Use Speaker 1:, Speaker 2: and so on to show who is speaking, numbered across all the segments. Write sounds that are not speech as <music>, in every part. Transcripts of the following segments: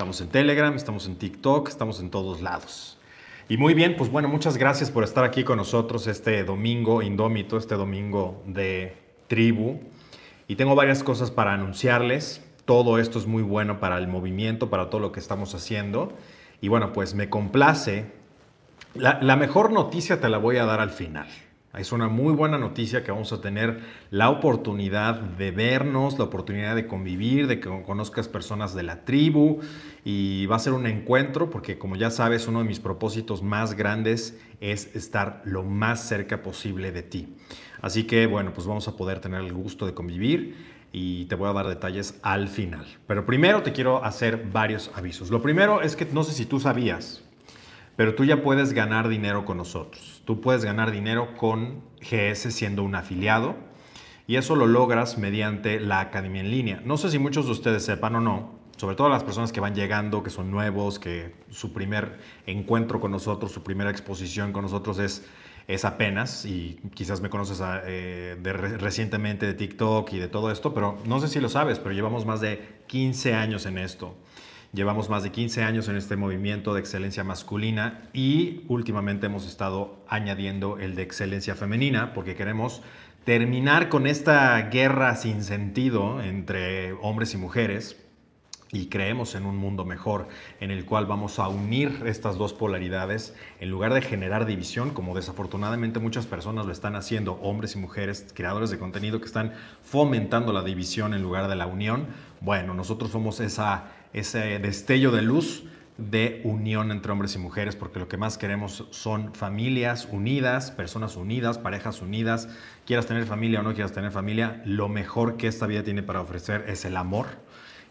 Speaker 1: Estamos en Telegram, estamos en TikTok, estamos en todos lados. Y muy bien, pues bueno, muchas gracias por estar aquí con nosotros este domingo indómito, este domingo de tribu. Y tengo varias cosas para anunciarles. Todo esto es muy bueno para el movimiento, para todo lo que estamos haciendo. Y bueno, pues me complace. La, mejor noticia te la voy a dar al final. Es una muy buena noticia que vamos a tener la oportunidad de vernos, la oportunidad de convivir, de que conozcas personas de la tribu y va a ser un encuentro porque como ya sabes, uno de mis propósitos más grandes es estar lo más cerca posible de ti. Así que bueno, pues vamos a poder tener el gusto de convivir y te voy a dar detalles al final. Pero primero te quiero hacer varios avisos. Lo primero es que no sé si tú sabías, pero tú ya puedes ganar dinero con nosotros. Tú puedes ganar dinero con GS siendo un afiliado y eso lo logras mediante la academia en línea. No sé si muchos de ustedes sepan o no, sobre todo las personas que van llegando, que son nuevos, que su primer encuentro con nosotros, su primera exposición con nosotros es, es apenas, y quizás me conoces eh, de, recientemente de TikTok y de todo esto, pero no sé si lo sabes, pero llevamos más de 15 años en esto. Llevamos más de 15 años en este movimiento de excelencia masculina y últimamente hemos estado añadiendo el de excelencia femenina porque queremos terminar con esta guerra sin sentido entre hombres y mujeres y creemos en un mundo mejor en el cual vamos a unir estas dos polaridades en lugar de generar división, como desafortunadamente muchas personas lo están haciendo, hombres y mujeres, creadores de contenido que están fomentando la división en lugar de la unión. Bueno, nosotros somos esa ese destello de luz de unión entre hombres y mujeres, porque lo que más queremos son familias unidas, personas unidas, parejas unidas, quieras tener familia o no quieras tener familia, lo mejor que esta vida tiene para ofrecer es el amor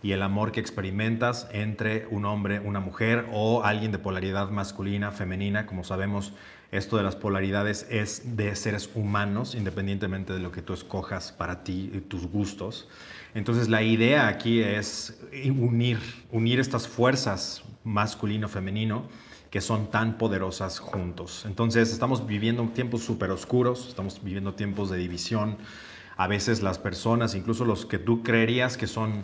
Speaker 1: y el amor que experimentas entre un hombre, una mujer o alguien de polaridad masculina, femenina, como sabemos, esto de las polaridades es de seres humanos, independientemente de lo que tú escojas para ti y tus gustos. Entonces la idea aquí es unir, unir estas fuerzas masculino-femenino que son tan poderosas juntos. Entonces estamos viviendo tiempos súper oscuros, estamos viviendo tiempos de división. A veces las personas, incluso los que tú creerías que son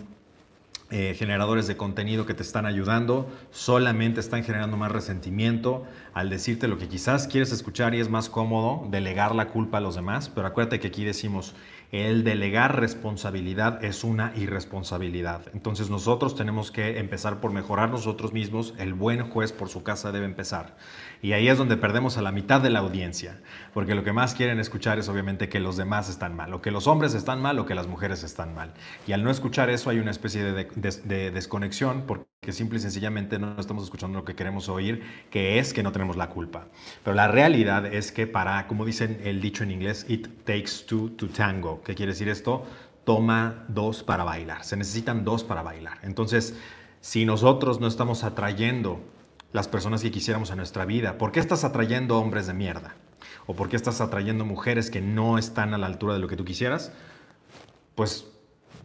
Speaker 1: eh, generadores de contenido que te están ayudando, solamente están generando más resentimiento al decirte lo que quizás quieres escuchar y es más cómodo delegar la culpa a los demás, pero acuérdate que aquí decimos, el delegar responsabilidad es una irresponsabilidad. Entonces nosotros tenemos que empezar por mejorar nosotros mismos. El buen juez por su casa debe empezar. Y ahí es donde perdemos a la mitad de la audiencia, porque lo que más quieren escuchar es obviamente que los demás están mal, o que los hombres están mal, o que las mujeres están mal. Y al no escuchar eso hay una especie de, desconexión, porque simple y sencillamente no estamos escuchando lo que queremos oír, que es que no tenemos la culpa. Pero la realidad es que para, como dicen el dicho en inglés, it takes two to tango. ¿Qué quiere decir esto? Toma dos para bailar. Se necesitan dos para bailar. Entonces, si nosotros no estamos atrayendo las personas que quisiéramos en nuestra vida, ¿por qué estás atrayendo hombres de mierda? ¿O por qué estás atrayendo mujeres que no están a la altura de lo que tú quisieras? Pues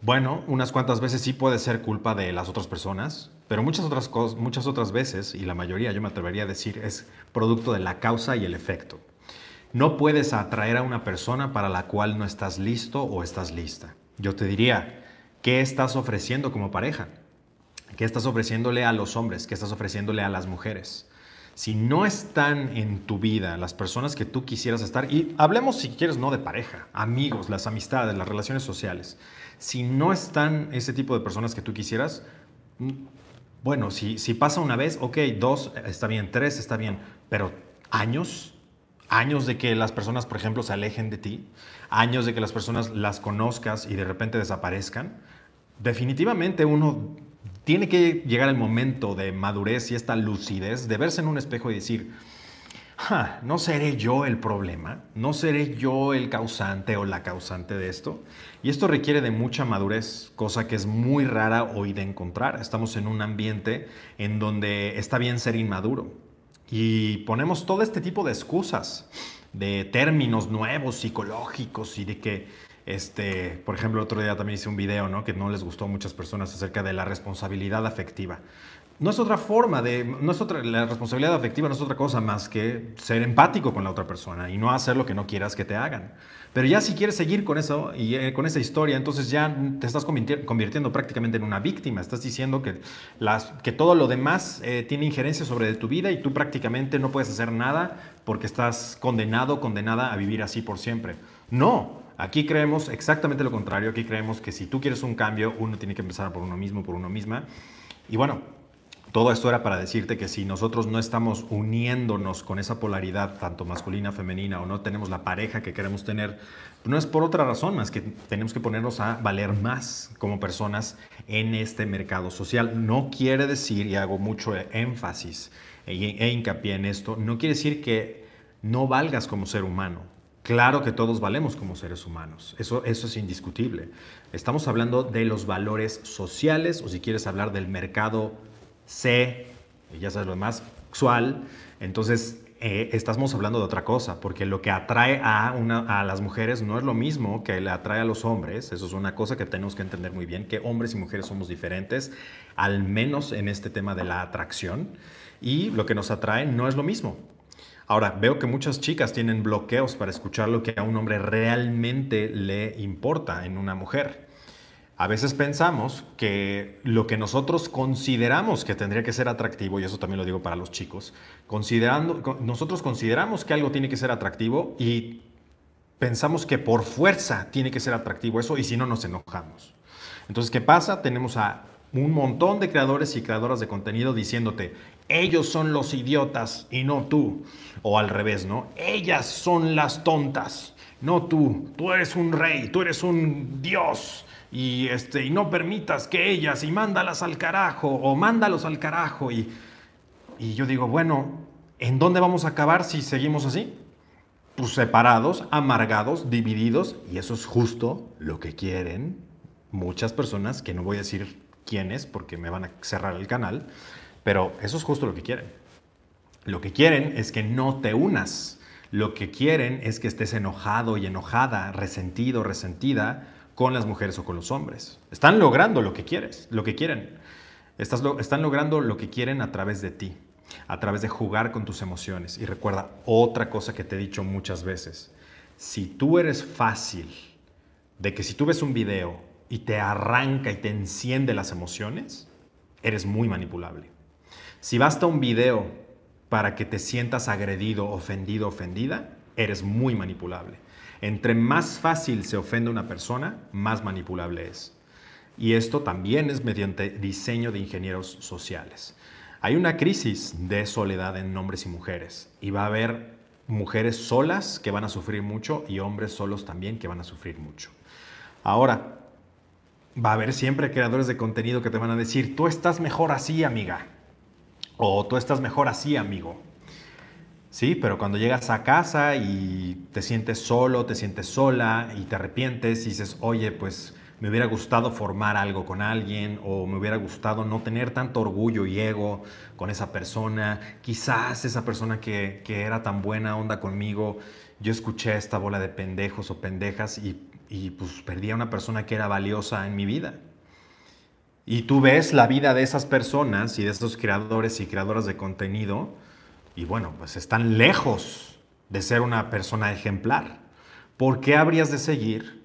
Speaker 1: bueno, unas cuantas veces sí puede ser culpa de las otras personas, pero muchas otras, cosas, muchas otras veces, y la mayoría yo me atrevería a decir, es producto de la causa y el efecto. No puedes atraer a una persona para la cual no estás listo o estás lista. Yo te diría, ¿qué estás ofreciendo como pareja? ¿Qué estás ofreciéndole a los hombres? ¿Qué estás ofreciéndole a las mujeres? Si no están en tu vida las personas que tú quisieras estar, y hablemos si quieres no de pareja, amigos, las amistades, las relaciones sociales, si no están ese tipo de personas que tú quisieras, mm, bueno, si, si pasa una vez, ok, dos está bien, tres está bien, pero años, años de que las personas, por ejemplo, se alejen de ti, años de que las personas las conozcas y de repente desaparezcan, definitivamente uno tiene que llegar el momento de madurez y esta lucidez de verse en un espejo y decir, ¿no seré yo el problema? ¿No seré yo el causante o la causante de esto? Y esto requiere de mucha madurez, cosa que es muy rara hoy de encontrar. Estamos en un ambiente en donde está bien ser inmaduro y ponemos todo este tipo de excusas, de términos nuevos, psicológicos y de que, este, por ejemplo, otro día también hice un video ¿no? que no les gustó a muchas personas acerca de la responsabilidad afectiva. no es otra forma de, no es otra, la responsabilidad afectiva no es otra cosa más que ser empático con la otra persona y no hacer lo que no quieras que te hagan. Pero ya si quieres seguir con eso y eh, con esa historia, entonces ya te estás convirtiendo prácticamente en una víctima. Estás diciendo que todo lo demás eh, tiene injerencia sobre tu vida y tú prácticamente no puedes hacer nada porque estás condenado, condenada a vivir así por siempre. No, aquí creemos exactamente lo contrario. Aquí creemos que si tú quieres un cambio, uno tiene que empezar por uno mismo, por uno misma. Y bueno, todo esto era para decirte que si nosotros no estamos uniéndonos con esa polaridad, tanto masculina, femenina, o no tenemos la pareja que queremos tener, no es por otra razón más que tenemos que ponernos a valer más como personas en este mercado social. No quiere decir, y hago mucho énfasis e, e hincapié en esto, no quiere decir que no valgas como ser humano. Claro que todos valemos como seres humanos, eso, eso es indiscutible. Estamos hablando de los valores sociales o si quieres hablar del mercado C, y ya sabes lo demás, sexual, entonces eh, estamos hablando de otra cosa, porque lo que atrae a, una, a las mujeres no es lo mismo que le atrae a los hombres, eso es una cosa que tenemos que entender muy bien, que hombres y mujeres somos diferentes, al menos en este tema de la atracción, y lo que nos atrae no es lo mismo. Ahora, veo que muchas chicas tienen bloqueos para escuchar lo que a un hombre realmente le importa en una mujer. A veces pensamos que lo que nosotros consideramos que tendría que ser atractivo, y eso también lo digo para los chicos, considerando, nosotros consideramos que algo tiene que ser atractivo y pensamos que por fuerza tiene que ser atractivo eso y si no nos enojamos. Entonces, ¿qué pasa? Tenemos a un montón de creadores y creadoras de contenido diciéndote, ellos son los idiotas y no tú. O al revés, ¿no? Ellas son las tontas, no tú. Tú eres un rey, tú eres un dios y, este, y no permitas que ellas y mándalas al carajo o mándalos al carajo. Y, y yo digo, bueno, ¿en dónde vamos a acabar si seguimos así? Pues separados, amargados, divididos, y eso es justo lo que quieren muchas personas, que no voy a decir quiénes porque me van a cerrar el canal, pero eso es justo lo que quieren. Lo que quieren es que no te unas. Lo que quieren es que estés enojado y enojada, resentido, resentida, con las mujeres o con los hombres. Están logrando lo que quieres, lo que quieren. están logrando lo que quieren a través de ti, a través de jugar con tus emociones. Y recuerda otra cosa que te he dicho muchas veces. Si tú eres fácil de que si tú ves un video y te arranca y te enciende las emociones, eres muy manipulable. Si basta un video para que te sientas agredido, ofendido, ofendida, eres muy manipulable. Entre más fácil se ofende una persona, más manipulable es. Y esto también es mediante diseño de ingenieros sociales. Hay una crisis de soledad en hombres y mujeres y va a haber mujeres solas que van a sufrir mucho y hombres solos también que van a sufrir mucho. Ahora, va a haber siempre creadores de contenido que te van a decir, tú estás mejor así, amiga. O tú estás mejor así, amigo. Sí, pero cuando llegas a casa y te sientes solo, te sientes sola y te arrepientes y dices, oye, pues me hubiera gustado formar algo con alguien o me hubiera gustado no tener tanto orgullo y ego con esa persona. Quizás esa persona que, era tan buena onda conmigo, yo escuché esta bola de pendejos o pendejas y, y pues perdí a una persona que era valiosa en mi vida. Y tú ves la vida de esas personas y de esos creadores y creadoras de contenido y bueno, pues están lejos de ser una persona ejemplar. ¿Por qué habrías de seguir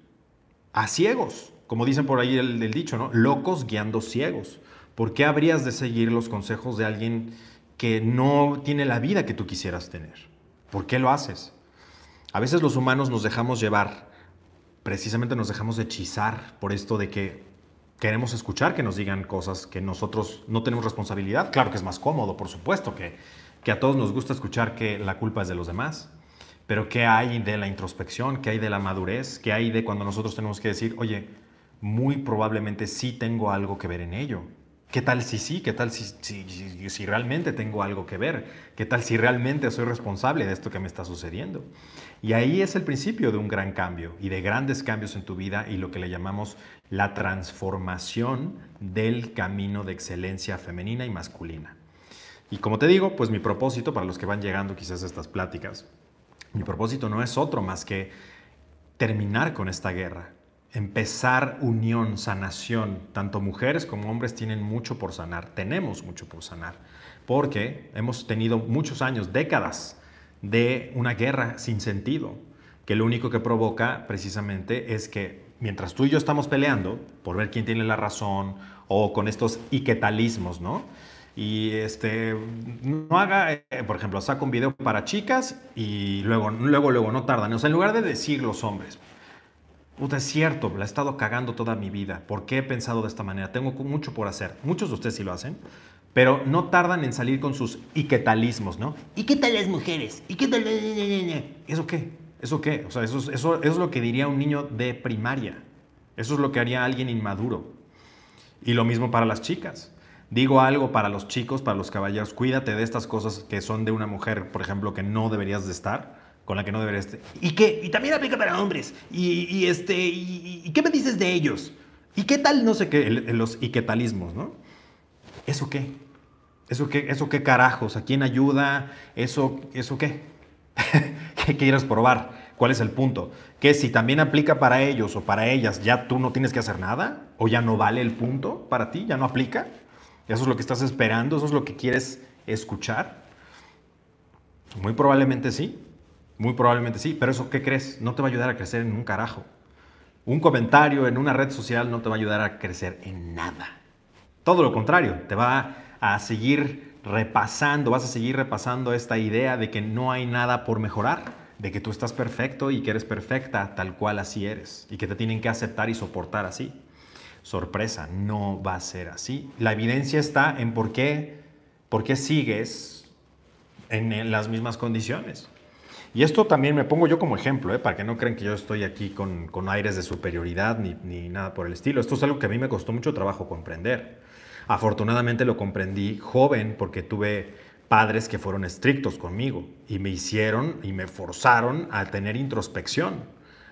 Speaker 1: a ciegos? Como dicen por ahí el, dicho, ¿no? Locos guiando ciegos. ¿Por qué habrías de seguir los consejos de alguien que no tiene la vida que tú quisieras tener? ¿Por qué lo haces? A veces los humanos nos dejamos llevar, precisamente nos dejamos hechizar por esto de que queremos escuchar que nos digan cosas que nosotros no tenemos responsabilidad. Claro que es más cómodo, por supuesto, que que a todos nos gusta escuchar que la culpa es de los demás, pero ¿qué hay de la introspección? ¿Qué hay de la madurez? ¿Qué hay de cuando nosotros tenemos que decir, oye, muy probablemente sí tengo algo que ver en ello? ¿Qué tal si sí? ¿Qué tal si, si, si, realmente tengo algo que ver? ¿Qué tal si realmente soy responsable de esto que me está sucediendo? Y ahí es el principio de un gran cambio y de grandes cambios en tu vida y lo que le llamamos la transformación del camino de excelencia femenina y masculina. Y como te digo, pues mi propósito, para los que van llegando quizás a estas pláticas, mi propósito no es otro más que terminar con esta guerra. empezar unión, sanación. Tanto mujeres como hombres tienen mucho por sanar, tenemos mucho por sanar, porque hemos tenido muchos años, décadas de una guerra sin sentido, que lo único que provoca precisamente es que mientras tú y yo estamos peleando por ver quién tiene la razón o con estos iquetalismos, ¿no? Y este, no haga, eh, por ejemplo, saca un video para chicas y luego, luego, luego, no tardan. O sea, en lugar de decir los hombres, Puta, es cierto, la he estado cagando toda mi vida. ¿Por qué he pensado de esta manera? Tengo mucho por hacer. Muchos de ustedes sí lo hacen, pero no tardan en salir con sus iquetalismos, ¿no? ¿Y qué tal las mujeres? ¿Y qué tal? ¿Eso qué? ¿Eso qué? O sea, eso, eso, es lo que diría un niño de primaria. Eso es lo que haría alguien inmaduro. Y lo mismo para las chicas. Digo algo para los chicos, para los caballeros, cuídate de estas cosas que son de una mujer, por ejemplo, que no deberías de estar con la que no deberías. ¿Y qué? Y también aplica para hombres. Y, este, y, qué me dices de ellos? ¿Y qué tal, no sé qué, los y qué talismos, ¿no? ¿Eso qué? ¿Eso qué, eso qué carajos? ¿A quién ayuda? ¿Eso, eso qué? <laughs> ¿Qué quieres probar? ¿Cuál es el punto? Que si también aplica para ellos o para ellas, ya tú no tienes que hacer nada o ya no vale el punto para ti, ya no aplica. Eso es lo que estás esperando, eso es lo que quieres escuchar. Muy probablemente sí. Muy probablemente sí, pero eso, ¿qué crees? No te va a ayudar a crecer en un carajo. Un comentario en una red social no te va a ayudar a crecer en nada. Todo lo contrario, te va a seguir repasando, vas a seguir repasando esta idea de que no hay nada por mejorar, de que tú estás perfecto y que eres perfecta tal cual así eres y que te tienen que aceptar y soportar así. Sorpresa, no va a ser así. La evidencia está en por qué, por qué sigues en las mismas condiciones. Y esto también me pongo yo como ejemplo, ¿eh? para que no crean que yo estoy aquí con, aires de superioridad ni, ni, nada por el estilo. Esto es algo que a mí me costó mucho trabajo comprender. Afortunadamente lo comprendí joven porque tuve padres que fueron estrictos conmigo y me hicieron y me forzaron a tener introspección,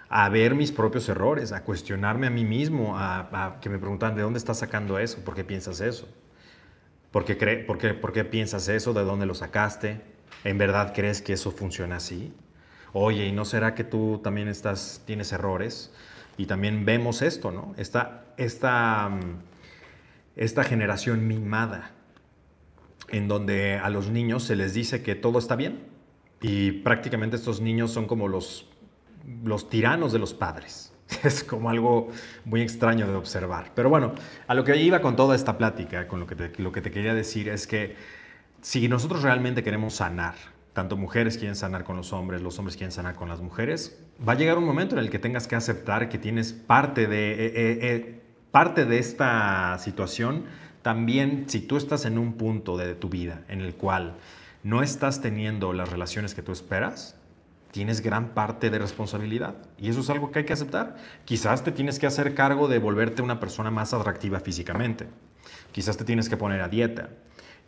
Speaker 1: a ver mis propios errores, a cuestionarme a mí mismo, a, que me preguntan de dónde estás sacando eso, por qué piensas eso, por qué, por qué, por qué piensas eso, de dónde lo sacaste, ¿En verdad crees que eso funciona así? Oye, ¿y no será que tú también estás, tienes errores? Y también vemos esto, ¿no? Esta, esta, mm, esta generación mimada, en donde a los niños se les dice que todo está bien. Y prácticamente estos niños son como los, los tiranos de los padres. <laughs> Es como algo muy extraño de observar. Pero bueno, a lo que iba con toda esta plática, con lo que lo que te quería decir es que si nosotros realmente queremos sanar, tanto mujeres quieren sanar con los hombres, los hombres quieren sanar con las mujeres, va a llegar un momento en el que tengas que aceptar que tienes parte de, eh, eh, eh, parte de esta situación. También si tú estás en un punto de tu vida en el cual no estás teniendo las relaciones que tú esperas, tienes gran parte de responsabilidad. Y eso es algo que hay que aceptar. Quizás te tienes que hacer cargo de volverte una persona más atractiva físicamente. Quizás te tienes que poner a dieta.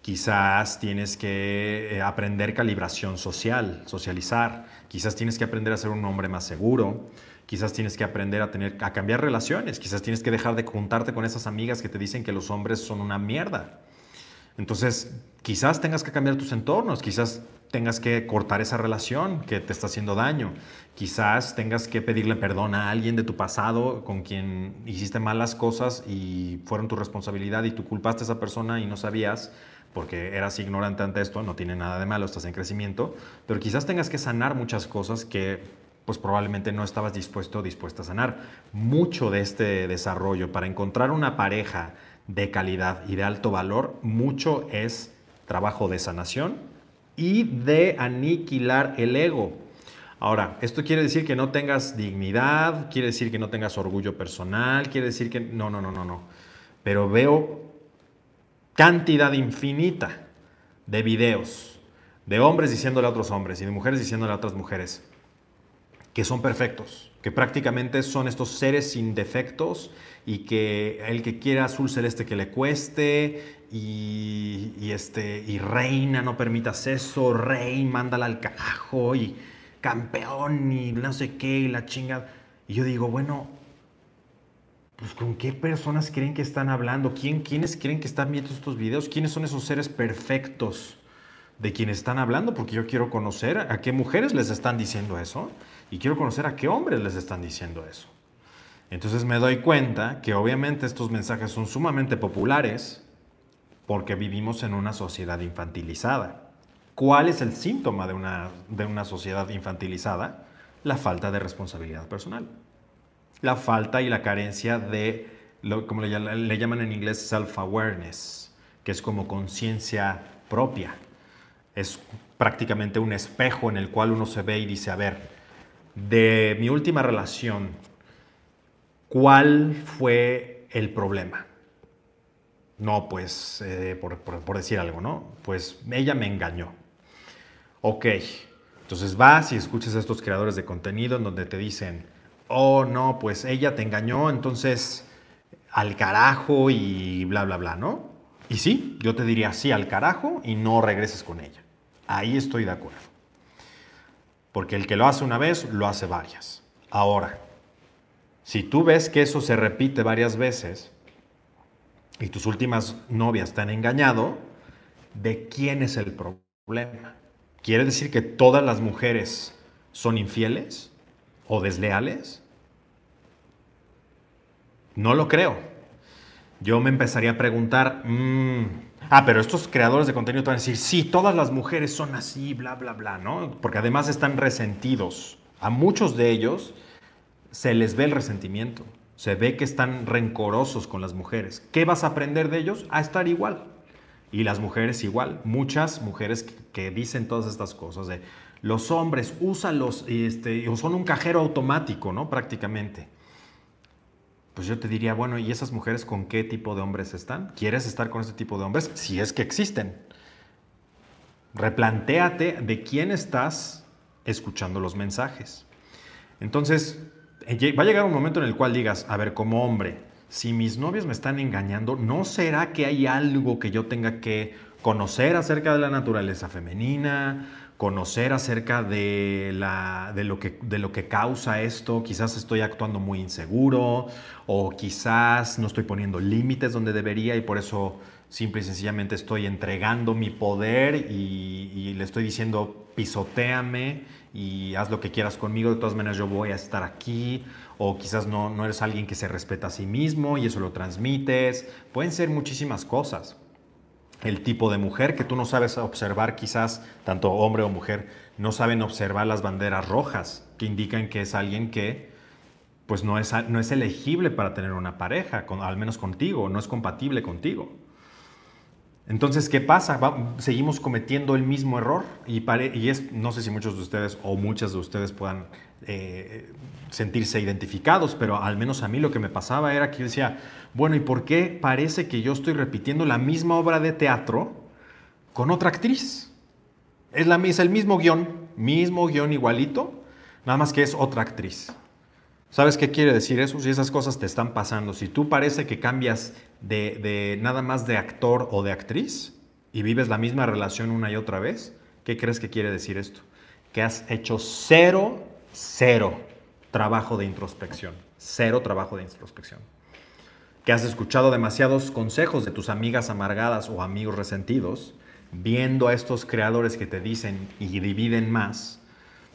Speaker 1: Quizás tienes que eh, aprender calibración social, socializar. Quizás tienes que aprender a ser un hombre más seguro. Quizás tienes que aprender a, tener, a cambiar relaciones. Quizás tienes que dejar de juntarte con esas amigas que te dicen que los hombres son una mierda. Entonces, quizás tengas que cambiar tus entornos. Quizás tengas que cortar esa relación que te está haciendo daño. Quizás tengas que pedirle perdón a alguien de tu pasado con quien hiciste malas cosas y fueron tu responsabilidad y tú culpaste a esa persona y no sabías porque eras ignorante ante esto, no tiene nada de malo, estás en crecimiento, pero quizás tengas que sanar muchas cosas que pues probablemente no estabas dispuesto o dispuesta a sanar. Mucho de este desarrollo para encontrar una pareja de calidad y de alto valor, mucho es trabajo de sanación y de aniquilar el ego. Ahora, esto quiere decir que no tengas dignidad, quiere decir que no tengas orgullo personal, quiere decir que no, no, no, no, no. Pero veo cantidad infinita de videos de hombres diciéndole a otros hombres y de mujeres diciéndole a otras mujeres que son perfectos, que prácticamente son estos seres sin defectos y que el que quiera azul celeste que le cueste y, este, y reina, no permitas eso, rey, mándala al carajo y campeón y no sé qué y la chinga. Y yo digo, bueno, pues con qué personas creen que están hablando, ¿Quién, quiénes creen que están viendo estos videos, quiénes son esos seres perfectos de quienes están hablando, porque yo quiero conocer a qué mujeres les están diciendo eso y quiero conocer a qué hombres les están diciendo eso. Entonces me doy cuenta que obviamente estos mensajes son sumamente populares porque vivimos en una sociedad infantilizada. ¿Cuál es el síntoma de una, de una sociedad infantilizada? La falta de responsabilidad personal. La falta y la carencia de, lo, como le, le llaman en inglés, self-awareness, que es como conciencia propia. Es prácticamente un espejo en el cual uno se ve y dice, a ver, de mi última relación, ¿cuál fue el problema? No, pues, eh, por, por, decir algo, ¿no? Pues ella me engañó. Ok, entonces vas y escuchas a estos creadores de contenido en donde te dicen, oh no, pues ella te engañó, entonces al carajo y bla, bla, bla, ¿no? Y sí, yo te diría sí al carajo y no regreses con ella. Ahí estoy de acuerdo. Porque el que lo hace una vez, lo hace varias. Ahora, si tú ves que eso se repite varias veces y tus últimas novias te han engañado, ¿de quién es el problema? ¿Quiere decir que todas las mujeres son infieles o desleales? No lo creo. Yo me empezaría a preguntar, mm, ah, pero estos creadores de contenido te van a decir, sí, todas las mujeres son así, bla, bla, bla, ¿no? Porque además están resentidos. A muchos de ellos se les ve el resentimiento, se ve que están rencorosos con las mujeres. ¿Qué vas a aprender de ellos? A estar igual. Y las mujeres igual, muchas mujeres que, dicen todas estas cosas de los hombres, úsalos, este, son un cajero automático, ¿no? Prácticamente. Pues yo te diría, bueno, ¿y esas mujeres con qué tipo de hombres están? ¿Quieres estar con este tipo de hombres? Si es que existen. Replantéate de quién estás escuchando los mensajes. Entonces, va a llegar un momento en el cual digas, a ver, como hombre, si mis novios me están engañando, ¿no será que hay algo que yo tenga que conocer acerca de la naturaleza femenina, conocer acerca de, la, de, lo que, de lo que causa esto? Quizás estoy actuando muy inseguro o quizás no estoy poniendo límites donde debería y por eso simple y sencillamente estoy entregando mi poder y, le estoy diciendo pisoteame y haz lo que quieras conmigo, de todas maneras yo voy a estar aquí o quizás no, no eres alguien que se respeta a sí mismo y eso lo transmites. Pueden ser muchísimas cosas. El tipo de mujer que tú no sabes observar, quizás tanto hombre o mujer, no saben observar las banderas rojas que indican que es alguien que pues no es, no es elegible para tener una pareja, con, al menos contigo, no es compatible contigo. Entonces, ¿qué pasa? seguimos cometiendo el mismo error y, es, no sé si muchos de ustedes o muchas de ustedes puedan eh, sentirse identificados, pero al menos a mí lo que me pasaba era que yo decía, bueno, ¿y por qué parece que yo estoy repitiendo la misma obra de teatro con otra actriz? Es, la, es el mismo guion, mismo guion igualito, nada más que es otra actriz. ¿Sabes qué quiere decir eso? Si esas cosas te están pasando, si tú parece que cambias de, de, nada más de actor o de actriz y vives la misma relación una y otra vez, ¿qué crees que quiere decir esto? Que has hecho cero, cero trabajo de introspección, cero trabajo de introspección. Que has escuchado demasiados consejos de tus amigas amargadas o amigos resentidos, viendo a estos creadores que te dicen y dividen más.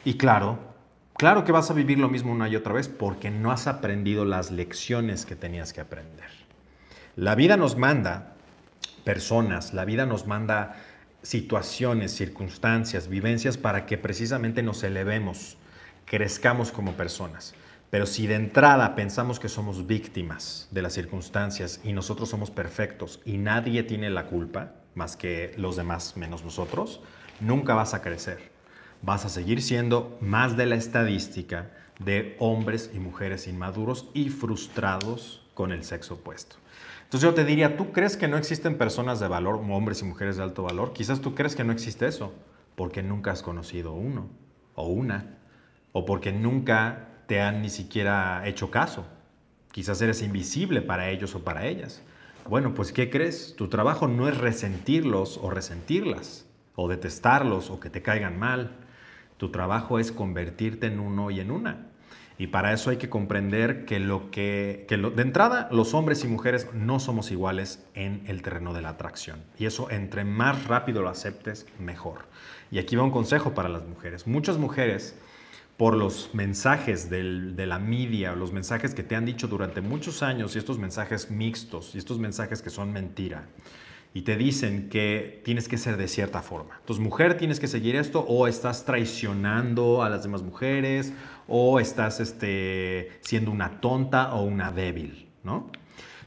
Speaker 1: Y claro, Claro que vas a vivir lo mismo una y otra vez porque no has aprendido las lecciones que tenías que aprender. La vida nos manda personas, la vida nos manda situaciones, circunstancias, vivencias para que precisamente nos elevemos, crezcamos como personas. Pero si de entrada pensamos que somos víctimas de las circunstancias y nosotros somos perfectos y nadie tiene la culpa, más que los demás menos nosotros, nunca vas a crecer vas a seguir siendo más de la estadística de hombres y mujeres inmaduros y frustrados con el sexo opuesto. Entonces yo te diría, ¿tú crees que no existen personas de valor, hombres y mujeres de alto valor? Quizás tú crees que no existe eso, porque nunca has conocido uno o una, o porque nunca te han ni siquiera hecho caso. Quizás eres invisible para ellos o para ellas. Bueno, pues ¿qué crees? Tu trabajo no es resentirlos o resentirlas, o detestarlos o que te caigan mal. Tu trabajo es convertirte en uno y en una. Y para eso hay que comprender que lo que, que de entrada los hombres y mujeres no somos iguales en el terreno de la atracción. Y eso entre más rápido lo aceptes, mejor. Y aquí va un consejo para las mujeres. Muchas mujeres por los mensajes de la media, los mensajes que te han dicho durante muchos años y estos mensajes mixtos y estos mensajes que son mentira. Y te dicen que tienes que ser de cierta forma. Entonces, mujer, tienes que seguir esto o estás traicionando a las demás mujeres o estás este, siendo una tonta o una débil, ¿no?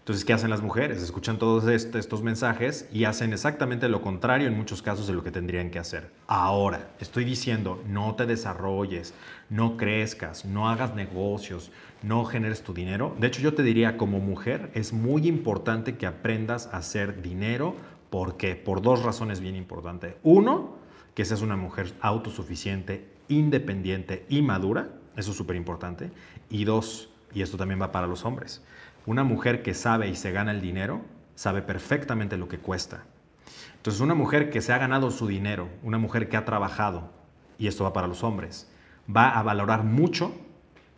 Speaker 1: Entonces, ¿qué hacen las mujeres? Escuchan todos estos mensajes y hacen exactamente lo contrario en muchos casos de lo que tendrían que hacer. Ahora, estoy diciendo, no te desarrolles, no crezcas, no hagas negocios, no generes tu dinero. De hecho, yo te diría, como mujer, es muy importante que aprendas a hacer dinero. ¿Por qué? Por dos razones bien importantes. Uno, que seas una mujer autosuficiente, independiente y madura. Eso es súper importante. Y dos, y esto también va para los hombres una mujer que sabe y se gana el dinero, sabe perfectamente lo que cuesta. Entonces, una mujer que se ha ganado su dinero, una mujer que ha trabajado, y esto va para los hombres, va a valorar mucho,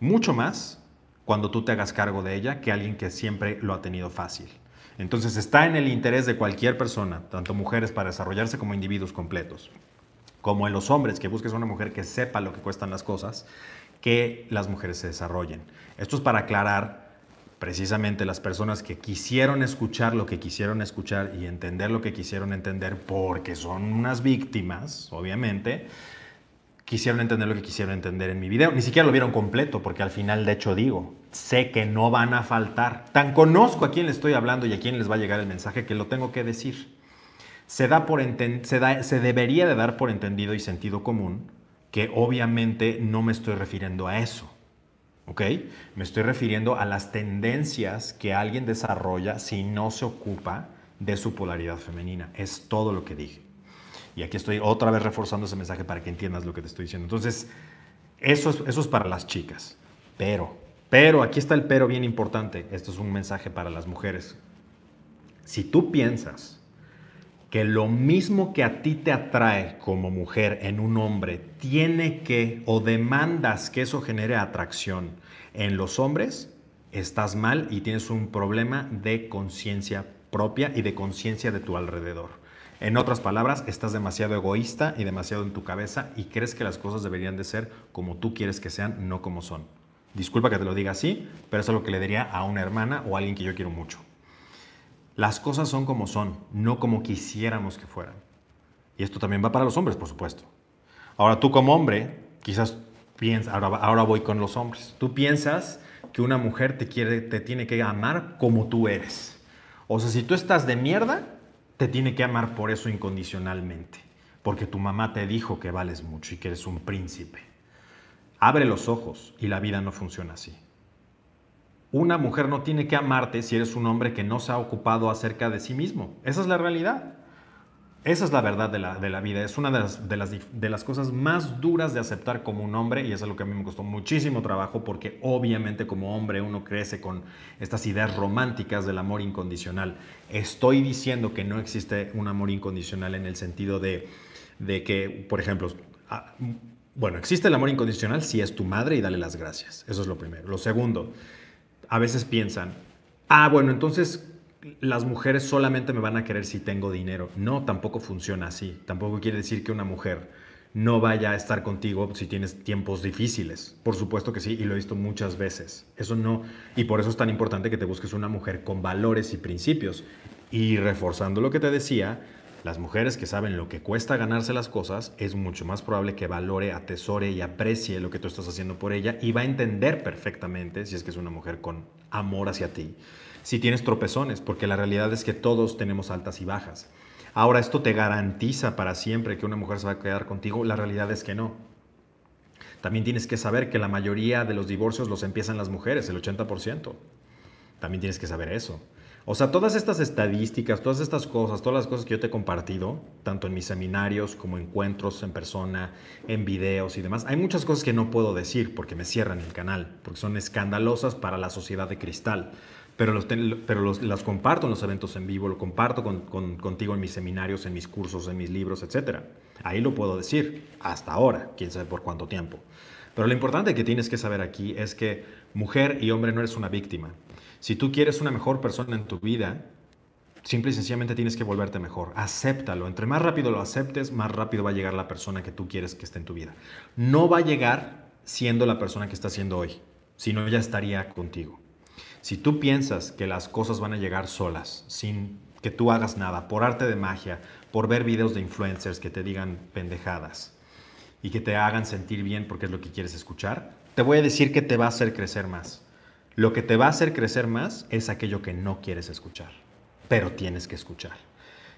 Speaker 1: mucho más cuando tú te hagas cargo de ella que alguien que siempre lo ha tenido fácil. Entonces está en el interés de cualquier persona, tanto mujeres para desarrollarse como individuos completos, como en los hombres, que busques una mujer que sepa lo que cuestan las cosas, que las mujeres se desarrollen. Esto es para aclarar precisamente las personas que quisieron escuchar lo que quisieron escuchar y entender lo que quisieron entender, porque son unas víctimas, obviamente, quisieron entender lo que quisieron entender en mi video. Ni siquiera lo vieron completo, porque al final, de hecho, digo, sé que no van a faltar. Tan conozco a quién le estoy hablando y a quién les va a llegar el mensaje que lo tengo que decir. Se, da por se, se debería de dar por entendido y sentido común que obviamente no me estoy refiriendo a eso. ¿Ok? Me estoy refiriendo a las tendencias que alguien desarrolla si no se ocupa de su polaridad femenina. Es todo lo que dije. Y aquí estoy otra vez reforzando ese mensaje para que entiendas lo que te estoy diciendo. Entonces, eso es, eso es para las chicas. Pero, pero, aquí está el pero bien importante. Esto es un mensaje para las mujeres. Si tú piensas que lo mismo que a ti te atrae como mujer en un hombre tiene que o demandas que eso genere atracción en los hombres, estás mal y tienes un problema de conciencia propia y de conciencia de tu alrededor. En otras palabras, estás demasiado egoísta y demasiado en tu cabeza y crees que las cosas deberían de ser como tú quieres que sean, no como son. Disculpa que te lo diga así, pero eso es lo que le diría a una hermana o a alguien que yo quiero mucho. Las cosas son como son, no como quisiéramos que fueran. Y esto también va para los hombres, por supuesto. Ahora tú como hombre, quizás piensas, ahora, voy con los hombres, tú piensas que una mujer te, quiere, te tiene que amar como tú eres. O sea, si tú estás de mierda, te tiene que amar por eso incondicionalmente. Porque tu mamá te dijo que vales mucho y que eres un príncipe. Abre los ojos y la vida no funciona así. Una mujer no tiene que amarte si eres un hombre que no se ha ocupado acerca de sí mismo. Esa es la realidad. Esa es la verdad de la, vida. Es una de las, de, las, de las, cosas más duras de aceptar como un hombre y es algo que a mí me costó muchísimo trabajo porque obviamente como hombre uno crece con estas ideas románticas del amor incondicional. Estoy diciendo que no existe un amor incondicional en el sentido de, de que, por ejemplo, ah, bueno, existe el amor incondicional si es tu madre y dale las gracias. Eso es lo primero. Lo segundo, a veces piensan, ah, bueno, entonces las mujeres solamente me van a querer si tengo dinero. No, tampoco funciona así. Tampoco quiere decir que una mujer no vaya a estar contigo si tienes tiempos difíciles. Por supuesto que sí, y lo he visto muchas veces. Eso no, y por eso es tan importante que te busques una mujer con valores y principios. Y reforzando lo que te decía, las mujeres que saben lo que cuesta ganarse las cosas, es mucho más probable que valore, atesore y aprecie lo que tú estás haciendo por ella y va a entender perfectamente, si es que es una mujer con amor hacia ti, si tienes tropezones, porque la realidad es que todos tenemos altas y bajas. Ahora, ¿esto te garantiza para siempre que una mujer se va a quedar contigo? La realidad es que no. También tienes que saber que la mayoría de los divorcios los empiezan las mujeres, el 80%. También tienes que saber eso. O sea, todas estas estadísticas, todas estas cosas, todas las cosas que yo te he compartido, tanto en mis seminarios como encuentros en persona, en videos y demás, hay muchas cosas que no puedo decir porque me cierran el canal, porque son escandalosas para la sociedad de cristal. Pero, los, pero las comparto en los eventos en vivo, lo comparto contigo en mis seminarios, en mis cursos, en mis libros, etc. Ahí lo puedo decir, hasta ahora, quién sabe por cuánto tiempo. Pero lo importante que tienes que saber aquí es que mujer y hombre no eres una víctima. Si tú quieres una mejor persona en tu vida, simple y sencillamente tienes que volverte mejor. Acéptalo. Entre más rápido lo aceptes, más rápido va a llegar la persona que tú quieres que esté en tu vida. No va a llegar siendo la persona que está siendo hoy, si no ya estaría contigo. Si tú piensas que las cosas van a llegar solas, sin que tú hagas nada, por arte de magia, por ver videos de influencers que te digan pendejadas y que te hagan sentir bien porque es lo que quieres escuchar, te voy a decir que te va a hacer crecer más. Lo que te va a hacer crecer más es aquello que no quieres escuchar, pero tienes que escuchar.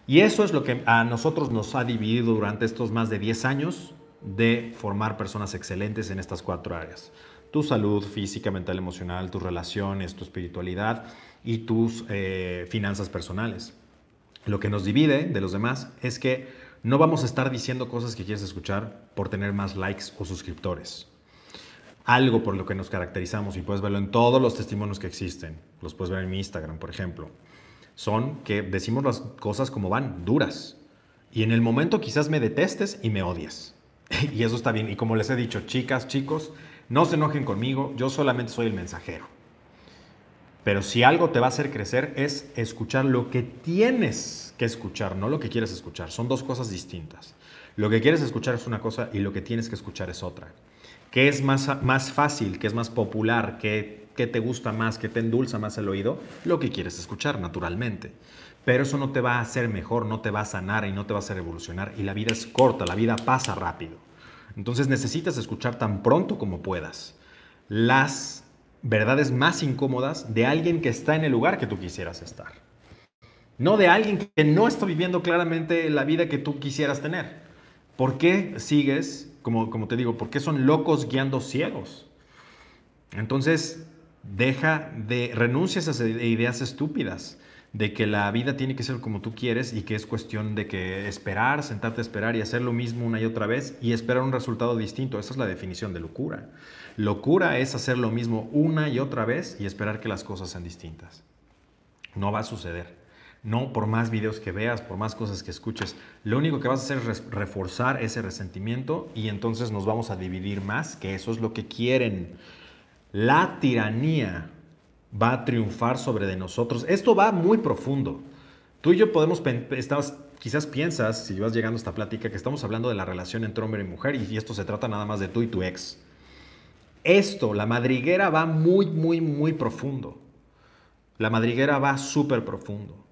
Speaker 1: Y eso es lo que a nosotros nos ha dividido durante estos más de 10 años de formar personas excelentes en estas cuatro áreas. Tu salud física, mental, emocional, tus relaciones, tu espiritualidad y tus eh, finanzas personales. Lo que nos divide de los demás es que no vamos a estar diciendo cosas que quieres escuchar por tener más likes o suscriptores. Algo por lo que nos caracterizamos, y puedes verlo en todos los testimonios que existen, los puedes ver en mi Instagram, por ejemplo, son que decimos las cosas como van, duras. Y en el momento quizás me detestes y me odies. <laughs> y eso está bien. Y como les he dicho, chicas, chicos, no se enojen conmigo, yo solamente soy el mensajero. Pero si algo te va a hacer crecer es escuchar lo que tienes que escuchar, no lo que quieres escuchar. Son dos cosas distintas. Lo que quieres escuchar es una cosa y lo que tienes que escuchar es otra. ¿Qué es más, más fácil? ¿Qué es más popular? ¿Qué, ¿Qué te gusta más? ¿Qué te endulza más el oído? Lo que quieres escuchar, naturalmente. Pero eso no te va a hacer mejor, no te va a sanar y no te va a hacer evolucionar. Y la vida es corta, la vida pasa rápido. Entonces necesitas escuchar tan pronto como puedas las verdades más incómodas de alguien que está en el lugar que tú quisieras estar. No de alguien que no está viviendo claramente la vida que tú quisieras tener. ¿Por qué sigues, como, como te digo, por qué son locos guiando ciegos? Entonces, deja de, renuncia a esas ideas estúpidas de que la vida tiene que ser como tú quieres y que es cuestión de que esperar, sentarte a esperar y hacer lo mismo una y otra vez y esperar un resultado distinto. Esa es la definición de locura. Locura es hacer lo mismo una y otra vez y esperar que las cosas sean distintas. No va a suceder. No por más videos que veas, por más cosas que escuches. Lo único que vas a hacer es reforzar ese resentimiento y entonces nos vamos a dividir más, que eso es lo que quieren. La tiranía va a triunfar sobre de nosotros. Esto va muy profundo. Tú y yo podemos, quizás piensas, si vas llegando a esta plática, que estamos hablando de la relación entre hombre y mujer y esto se trata nada más de tú y tu ex. Esto, la madriguera va muy, muy, muy profundo. La madriguera va súper profundo.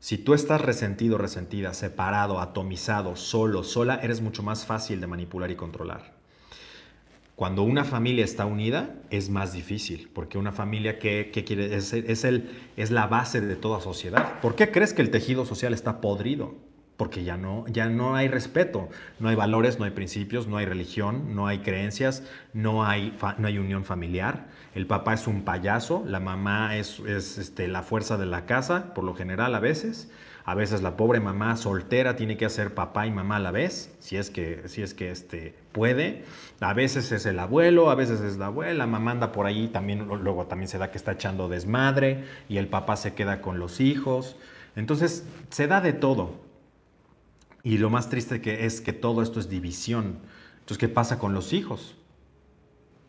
Speaker 1: Si tú estás resentido, resentida, separado, atomizado, solo, sola, eres mucho más fácil de manipular y controlar. Cuando una familia está unida es más difícil, porque una familia que, quiere, es, el, es la base de toda sociedad. ¿Por qué crees que el tejido social está podrido? Porque ya no, ya no hay respeto, no hay valores, no hay principios, no hay religión, no hay creencias, no hay, no hay unión familiar. El papá es un payaso, la mamá es, es este, la fuerza de la casa, por lo general a veces. A veces la pobre mamá soltera tiene que hacer papá y mamá a la vez, si es que, si es que este, puede. A veces es el abuelo, a veces es la abuela, mamá anda por ahí, también, luego también se da que está echando desmadre y el papá se queda con los hijos. Entonces se da de todo. Y lo más triste que es que todo esto es división. Entonces, ¿qué pasa con los hijos?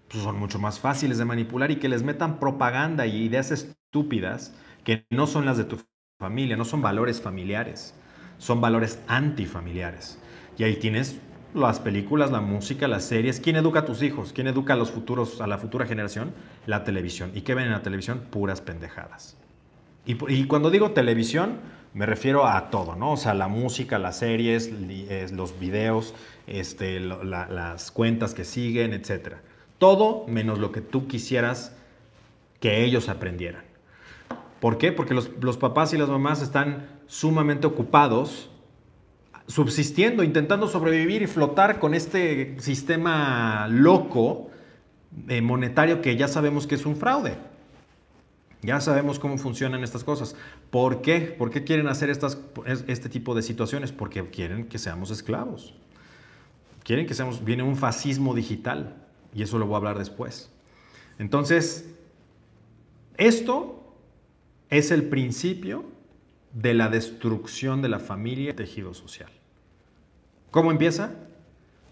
Speaker 1: Pues son mucho más fáciles de manipular y que les metan propaganda y ideas estúpidas que no son las de tu familia, no son valores familiares, son valores antifamiliares. Y ahí tienes las películas, la música, las series. ¿Quién educa a tus hijos? ¿Quién educa a los futuros, a la futura generación? La televisión. ¿Y qué ven en la televisión? Puras pendejadas. Y, cuando digo televisión, me refiero a todo, ¿no? O sea, la música, las series, los videos, este, las cuentas que siguen, etc. Todo menos lo que tú quisieras que ellos aprendieran. ¿Por qué? Porque los, papás y las mamás están sumamente ocupados subsistiendo, intentando sobrevivir y flotar con este sistema loco eh, monetario que ya sabemos que es un fraude. Ya sabemos cómo funcionan estas cosas. ¿Por qué? ¿Por qué quieren hacer estas, este tipo de situaciones? Porque quieren que seamos esclavos. Quieren que seamos, viene un fascismo digital. Y eso lo voy a hablar después. Entonces, esto es el principio de la destrucción de la familia y tejido social. ¿Cómo empieza?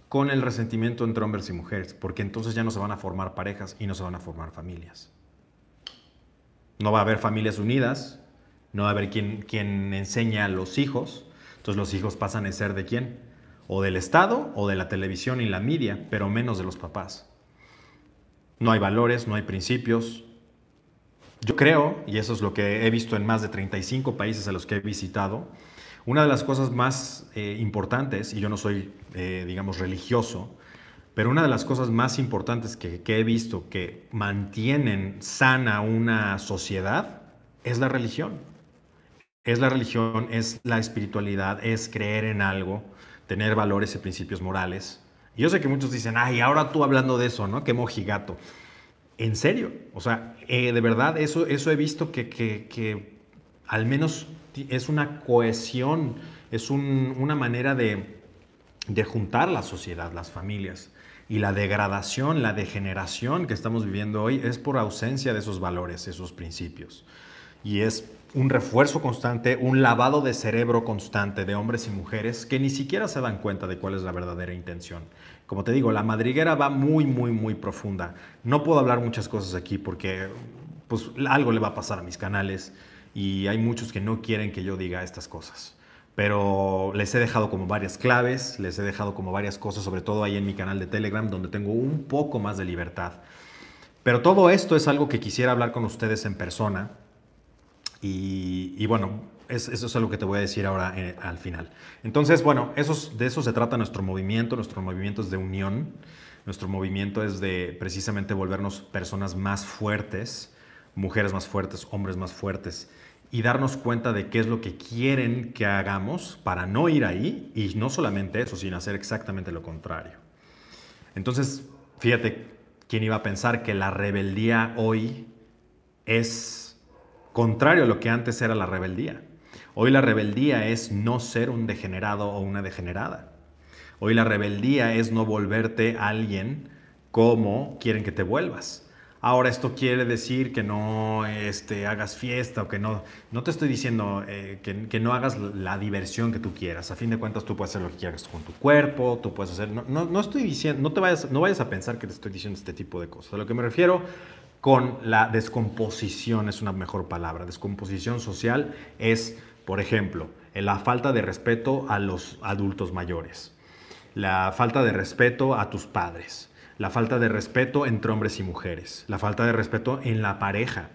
Speaker 1: Con el resentimiento entre hombres y mujeres, porque entonces ya no se van a formar parejas y no se van a formar familias. No va a haber familias unidas, no va a haber quien, quien enseña a los hijos, entonces los hijos pasan a ser de quién? O del Estado o de la televisión y la media, pero menos de los papás. no hay valores, no hay principios. Yo creo, y eso es lo que he visto en más de 35 países a los que he visitado, una de las cosas más eh, importantes, y yo no soy, eh, digamos, religioso, pero una de las cosas más importantes que, he visto que mantienen sana una sociedad es la religión. Es la religión, es la espiritualidad, es creer en algo, tener valores y principios morales. Y yo sé que muchos dicen, ay, ahora tú hablando de eso, ¿no? Qué mojigato. En serio, o sea, eh, de verdad, eso, eso he visto que, que, que, al menos es una cohesión, es un, una manera de, de juntar la sociedad, las familias. Y la degradación, la degeneración que estamos viviendo hoy es por ausencia de esos valores, esos principios. Y es un refuerzo constante, un lavado de cerebro constante de hombres y mujeres que ni siquiera se dan cuenta de cuál es la verdadera intención. Como te digo, la madriguera va muy, muy, muy profunda. No puedo hablar muchas cosas aquí porque pues, algo le va a pasar a mis canales y hay muchos que no quieren que yo diga estas cosas. Pero les he dejado como varias claves, les he dejado como varias cosas, sobre todo ahí en mi canal de Telegram, donde tengo un poco más de libertad. Pero todo esto es algo que quisiera hablar con ustedes en persona y, bueno, eso es algo que te voy a decir ahora eh, al final. Entonces, bueno, de eso se trata nuestro movimiento. Nuestro movimiento es de unión. Nuestro movimiento es de precisamente volvernos personas más fuertes, mujeres más fuertes, hombres más fuertes, y darnos cuenta de qué es lo que quieren que hagamos para no ir ahí, y no solamente eso, sino hacer exactamente lo contrario. Entonces, fíjate, ¿quién iba a pensar que la rebeldía hoy es contrario a lo que antes era la rebeldía. Hoy la rebeldía es no ser un degenerado o una degenerada. Hoy la rebeldía es no volverte alguien como quieren que te vuelvas. Ahora esto quiere decir que no este, hagas fiesta o que no... No te estoy diciendo eh, que, no hagas la diversión que tú quieras. A fin de cuentas tú puedes hacer lo que quieras con tu cuerpo, tú puedes hacer... No, no, no estoy diciendo... No, te vayas, no vayas a pensar que te estoy diciendo este tipo de cosas. A lo que me refiero con la descomposición, es una mejor palabra. Descomposición social es, por ejemplo, la falta de respeto a los adultos mayores, la falta de respeto a tus padres, la falta de respeto entre hombres y mujeres, la falta de respeto en la pareja,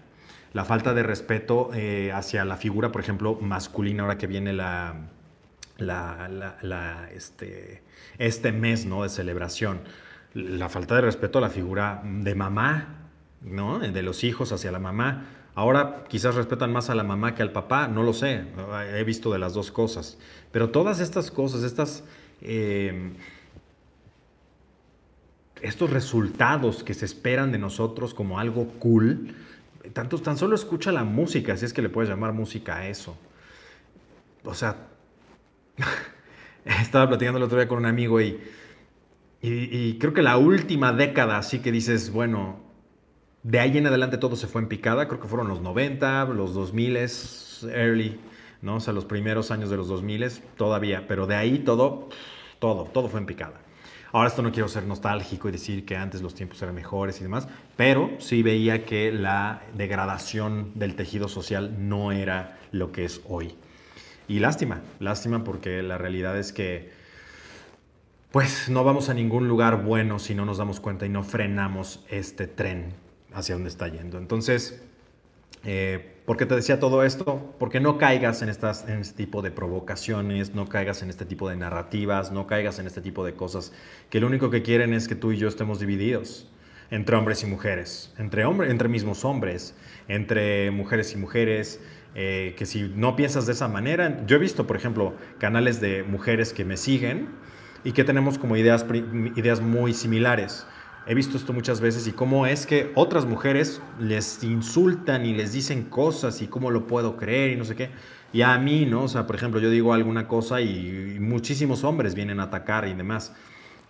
Speaker 1: la falta de respeto eh, hacia la figura, por ejemplo, masculina, ahora que viene la, este, este mes ¿no? de celebración, la falta de respeto a la figura de mamá, ¿no? De los hijos hacia la mamá. Ahora quizás respetan más a la mamá que al papá, no lo sé, he visto de las dos cosas. Pero todas estas cosas, estas, em, estos resultados que se esperan de nosotros como algo cool, tanto, tan solo escucha la música, si es que le puedes llamar música a eso. O sea, <laughs> estaba platicando el otro día con un amigo y, y creo que la última década, así que dices, bueno, de ahí en adelante todo se fue en picada, creo que fueron los 90, los 2000, early, ¿no? O sea, los primeros años de los 2000 todavía, pero de ahí todo, todo, todo fue en picada. Ahora esto no quiero ser nostálgico y decir que antes los tiempos eran mejores y demás, pero sí veía que la degradación del tejido social no era lo que es hoy. Y lástima, lástima porque la realidad es que pues no vamos a ningún lugar bueno si no nos damos cuenta y no frenamos este tren hacia dónde está yendo. Entonces, eh, ¿por qué te decía todo esto? Porque no caigas en este tipo de provocaciones, no caigas en este tipo de narrativas, no caigas en este tipo de cosas que lo único que quieren es que tú y yo estemos divididos entre hombres y mujeres, entre, hombre, entre mismos hombres, entre mujeres y mujeres, eh, que si no piensas de esa manera, yo he visto, por ejemplo, canales de mujeres que me siguen y que tenemos como ideas, ideas muy similares. He visto esto muchas veces y cómo es que otras mujeres les insultan y les dicen cosas y cómo lo puedo creer y no sé qué. Y a mí, ¿no? O sea, por ejemplo, yo digo alguna cosa y muchísimos hombres vienen a atacar y demás.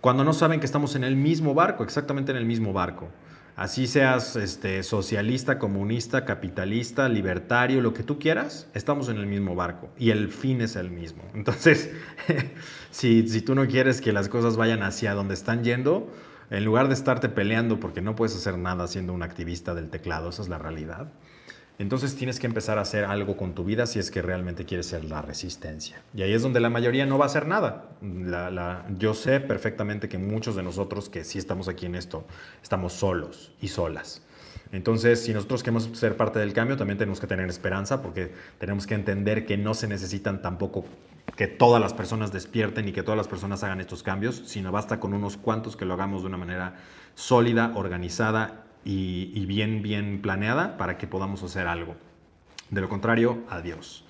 Speaker 1: Cuando no saben que estamos en el mismo barco, exactamente en el mismo barco. Así seas este, socialista, comunista, capitalista, libertario, lo que tú quieras, estamos en el mismo barco y el fin es el mismo. <laughs> Entonces, <laughs> si, si tú no quieres que las cosas vayan hacia donde están yendo, en lugar de estarte peleando porque no puedes hacer nada siendo un activista del teclado, esa es la realidad, entonces tienes que empezar a hacer algo con tu vida si es que realmente quieres ser la resistencia. Y ahí es donde la mayoría no va a hacer nada. yo sé perfectamente que muchos de nosotros que sí estamos aquí en esto, estamos solos y solas. Entonces, si nosotros queremos ser parte del cambio, también tenemos que tener esperanza porque tenemos que entender que no se necesitan tampoco que todas las personas despierten y que todas las personas hagan estos cambios, sino basta con unos cuantos que lo hagamos de una manera sólida, organizada y, bien, bien planeada para que podamos hacer algo. De lo contrario, adiós.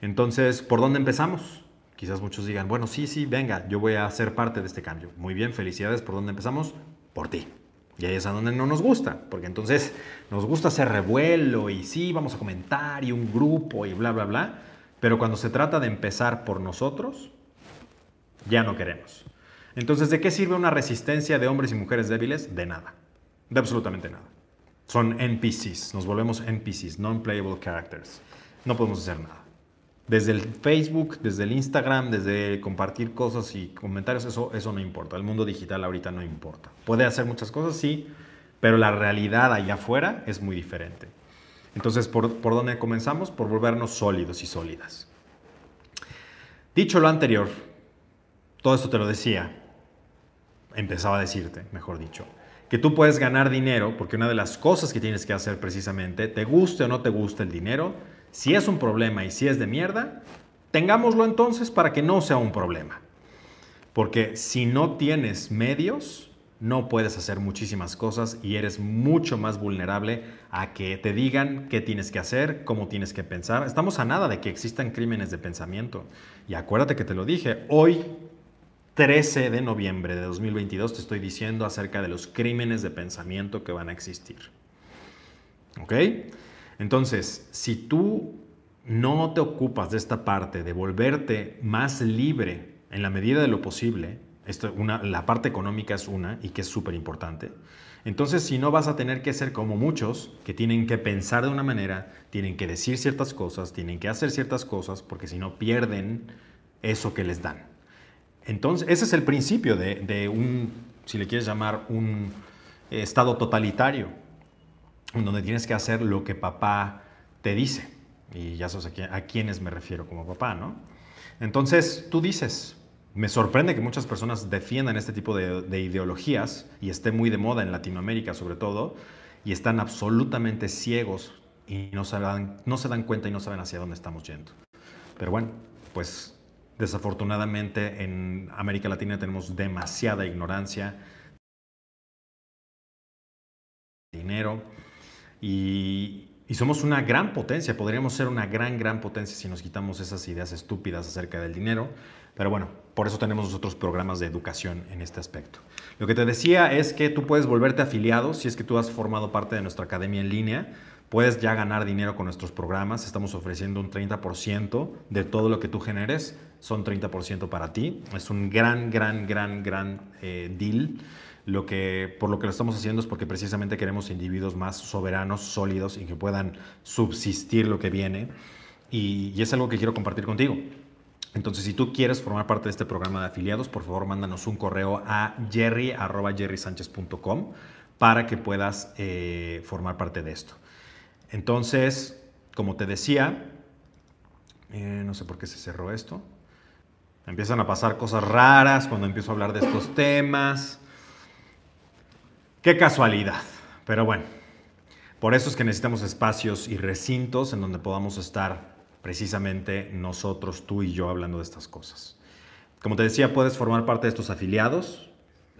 Speaker 1: Entonces, ¿por dónde empezamos? Quizás muchos digan, bueno, sí, sí, venga, yo voy a ser parte de este cambio. Muy bien, felicidades. ¿Por dónde empezamos? Por ti. Y ahí es a donde no nos gusta, porque entonces nos gusta hacer revuelo y sí, vamos a comentar y un grupo y bla, bla, bla. Pero cuando se trata de empezar por nosotros, ya no queremos. Entonces, ¿de qué sirve una resistencia de hombres y mujeres débiles? De nada. De absolutamente nada. Son NPCs, nos volvemos NPCs, non-playable characters. No podemos hacer nada. Desde el Facebook, desde el Instagram, desde compartir cosas y comentarios, eso, eso no importa. El mundo digital ahorita no importa. Puede hacer muchas cosas, sí, pero la realidad allá afuera es muy diferente. Entonces, ¿por, ¿por dónde comenzamos? Por volvernos sólidos y sólidas. Dicho lo anterior, todo esto te lo decía, empezaba a decirte, mejor dicho, que tú puedes ganar dinero, porque una de las cosas que tienes que hacer precisamente, te guste o no te guste el dinero, si es un problema y si es de mierda, tengámoslo entonces para que no sea un problema. Porque si no tienes medios, no puedes hacer muchísimas cosas y eres mucho más vulnerable a que te digan qué tienes que hacer, cómo tienes que pensar. Estamos a nada de que existan crímenes de pensamiento. Y acuérdate que te lo dije, hoy 13 de noviembre de 2022 te estoy diciendo acerca de los crímenes de pensamiento que van a existir. ¿Ok? Entonces, si tú no te ocupas de esta parte de volverte más libre en la medida de lo posible, esto, una, la parte económica es una y que es súper importante, entonces si no vas a tener que ser como muchos que tienen que pensar de una manera, tienen que decir ciertas cosas, tienen que hacer ciertas cosas, porque si no pierden eso que les dan. Entonces, ese es el principio de, un, si le quieres llamar, un estado totalitario, donde tienes que hacer lo que papá te dice. Y ya sabes a, quiénes me refiero como papá, ¿no? Entonces, tú dices, me sorprende que muchas personas defiendan este tipo de, de, ideologías y esté muy de moda en Latinoamérica sobre todo, y están absolutamente ciegos y no se, dan, no se dan cuenta y no saben hacia dónde estamos yendo. Pero bueno, pues Desafortunadamente en América Latina tenemos demasiada ignorancia, dinero y, somos una gran potencia, podríamos ser una gran, gran potencia si nos quitamos esas ideas estúpidas acerca del dinero, pero bueno, por eso tenemos nosotros programas de educación en este aspecto. Lo que te decía es que tú puedes volverte afiliado si es que tú has formado parte de nuestra academia en línea Puedes ya ganar dinero con nuestros programas. Estamos ofreciendo un 30% de todo lo que tú generes. Son 30% para ti. Es un gran, gran, gran, gran eh, deal. Lo que, por lo que lo estamos haciendo es porque precisamente queremos individuos más soberanos, sólidos y que puedan subsistir lo que viene. Y, y es algo que quiero compartir contigo. Entonces, si tú quieres formar parte de este programa de afiliados, por favor, mándanos un correo a jerry.jerrysanchez.com para que puedas eh, formar parte de esto. Entonces, como te decía, eh, no sé por qué se cerró esto. Empiezan a pasar cosas raras cuando empiezo a hablar de estos temas. Qué casualidad. Pero bueno, por eso es que necesitamos espacios y recintos en donde podamos estar precisamente nosotros, tú y yo, hablando de estas cosas. Como te decía, puedes formar parte de estos afiliados.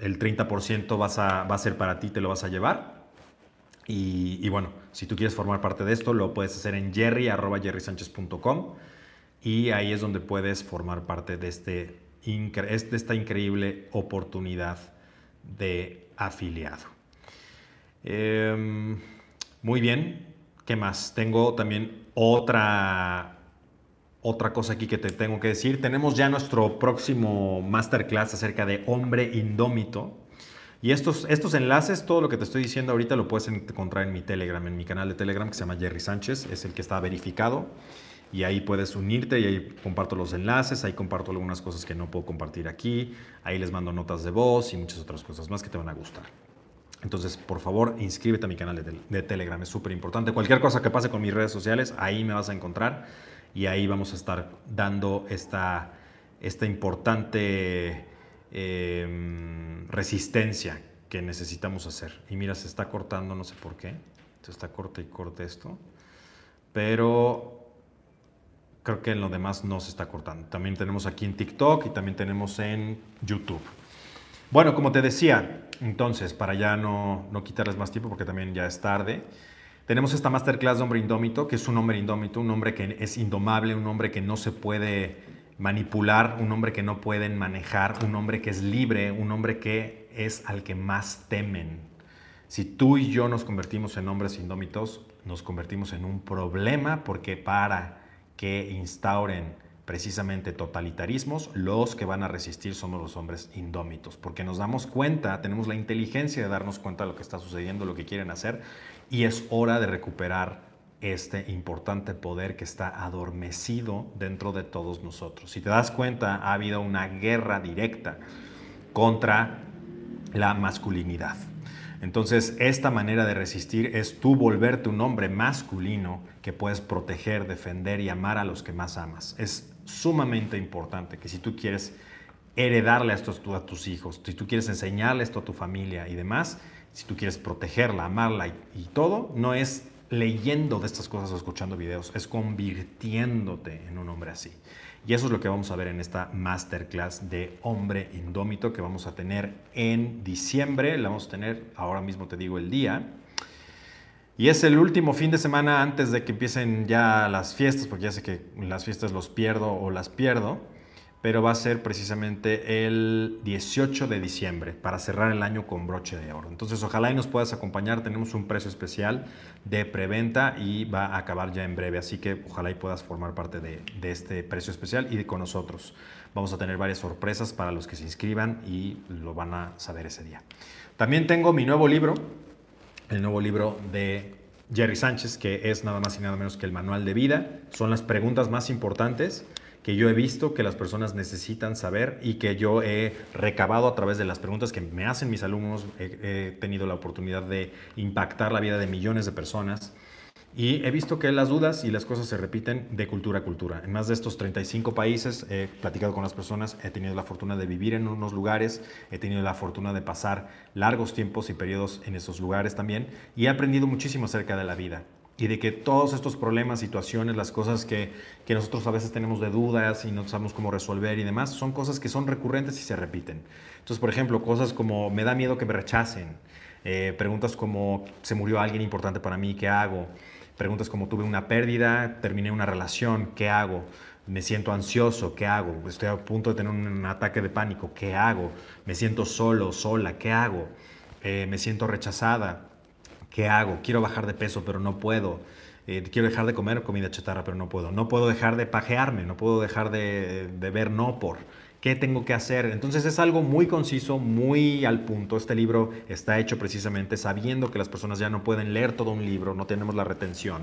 Speaker 1: El 30% vas va a ser para ti, te lo vas a llevar. Y, bueno, si tú quieres formar parte de esto, lo puedes hacer en jerry.jerrysanchez.com y ahí es donde puedes formar parte de, este, esta increíble oportunidad de afiliado. Em, muy bien, ¿qué más? Tengo también otra, otra cosa aquí que te tengo que decir. Tenemos ya nuestro próximo masterclass acerca de hombre indómito. Y estos, estos enlaces, todo lo que te estoy diciendo ahorita lo puedes encontrar en mi Telegram, en mi canal de Telegram que se llama Jerry Sánchez, es el que está verificado. Y ahí puedes unirte y ahí comparto los enlaces, ahí comparto algunas cosas que no puedo compartir aquí, ahí les mando notas de voz y muchas otras cosas más que te van a gustar. Entonces, por favor, inscríbete a mi canal de, Telegram, es súper importante. Cualquier cosa que pase con mis redes sociales, ahí me vas a encontrar y ahí vamos a estar dando esta, esta importante eh, resistencia que necesitamos hacer. Y mira, se está cortando, no sé por qué. Se está corte y corte esto. Pero creo que en lo demás no se está cortando. También tenemos aquí en TikTok y también tenemos en YouTube. Bueno, como te decía, entonces, para ya no, no quitarles más tiempo porque también ya es tarde, tenemos esta masterclass de hombre indómito, que es un hombre indómito, un hombre que es indomable, un hombre que no se puede manipular, un hombre que no pueden manejar, un hombre que es libre, un hombre que es al que más temen. Si tú y yo nos convertimos en hombres indómitos, nos convertimos en un problema porque para que instauren precisamente totalitarismos, los que van a resistir somos los hombres indómitos, porque nos damos cuenta, tenemos la inteligencia de darnos cuenta de lo que está sucediendo, lo que quieren hacer, y es hora de recuperar este importante poder que está adormecido dentro de todos nosotros. Si te das cuenta, ha habido una guerra directa contra la masculinidad. Entonces, esta manera de resistir es tú volverte un hombre masculino que puedes proteger, defender y amar a los que más amas. Sumamente importante que si tú quieres heredarle esto a tus hijos, si tú quieres enseñarle esto a tu familia y demás, si tú quieres protegerla, amarla y, todo, no es leyendo de estas cosas o escuchando videos, es convirtiéndote en un hombre así. Y eso es lo que vamos a ver en esta masterclass de hombre indómito que vamos a tener en diciembre. La vamos a tener, ahora mismo te digo el día. Y es el último fin de semana antes de que empiecen ya las fiestas, porque ya sé que las fiestas los pierdo o las pierdo pero va a ser precisamente el 18 de diciembre para cerrar el año con broche de oro. Entonces ojalá y nos puedas acompañar, tenemos un precio especial de preventa y va a acabar ya en breve, así que ojalá y puedas formar parte de, este precio especial y con nosotros. Vamos a tener varias sorpresas para los que se inscriban y lo van a saber ese día. También tengo mi nuevo libro, el nuevo libro de Jerry Sánchez, que es nada más y nada menos que el manual de vida. Son las preguntas más importantes que yo he visto que las personas necesitan saber y que yo he recabado a través de las preguntas que me hacen mis alumnos. He, tenido la oportunidad de impactar la vida de millones de personas. Y he visto que las dudas y las cosas se repiten de cultura a cultura. En más de estos 35 países he platicado con las personas, he tenido la fortuna de vivir en unos lugares, he tenido la fortuna de pasar largos tiempos y periodos en esos lugares también y he aprendido muchísimo acerca de la vida y de que todos estos problemas, situaciones, las cosas que, que, nosotros a veces tenemos de dudas y no sabemos cómo resolver y demás, son cosas que son recurrentes y se repiten. Entonces, por ejemplo, cosas como me da miedo que me rechacen, eh, preguntas como se murió alguien importante para mí, ¿qué hago? Preguntas como tuve una pérdida, terminé una relación, ¿qué hago? Me siento ansioso, ¿qué hago? Estoy a punto de tener un ataque de pánico, ¿qué hago? Me siento solo, sola, ¿qué hago? Eh, me siento rechazada, ¿Qué hago? Quiero bajar de peso, pero no puedo. Eh, quiero dejar de comer comida chatarra, pero no puedo. No puedo dejar de pajearme, no puedo dejar de, de ver no por. ¿Qué tengo que hacer? Entonces es algo muy conciso, muy al punto. Este libro está hecho precisamente sabiendo que las personas ya no pueden leer todo un libro, no tenemos la retención.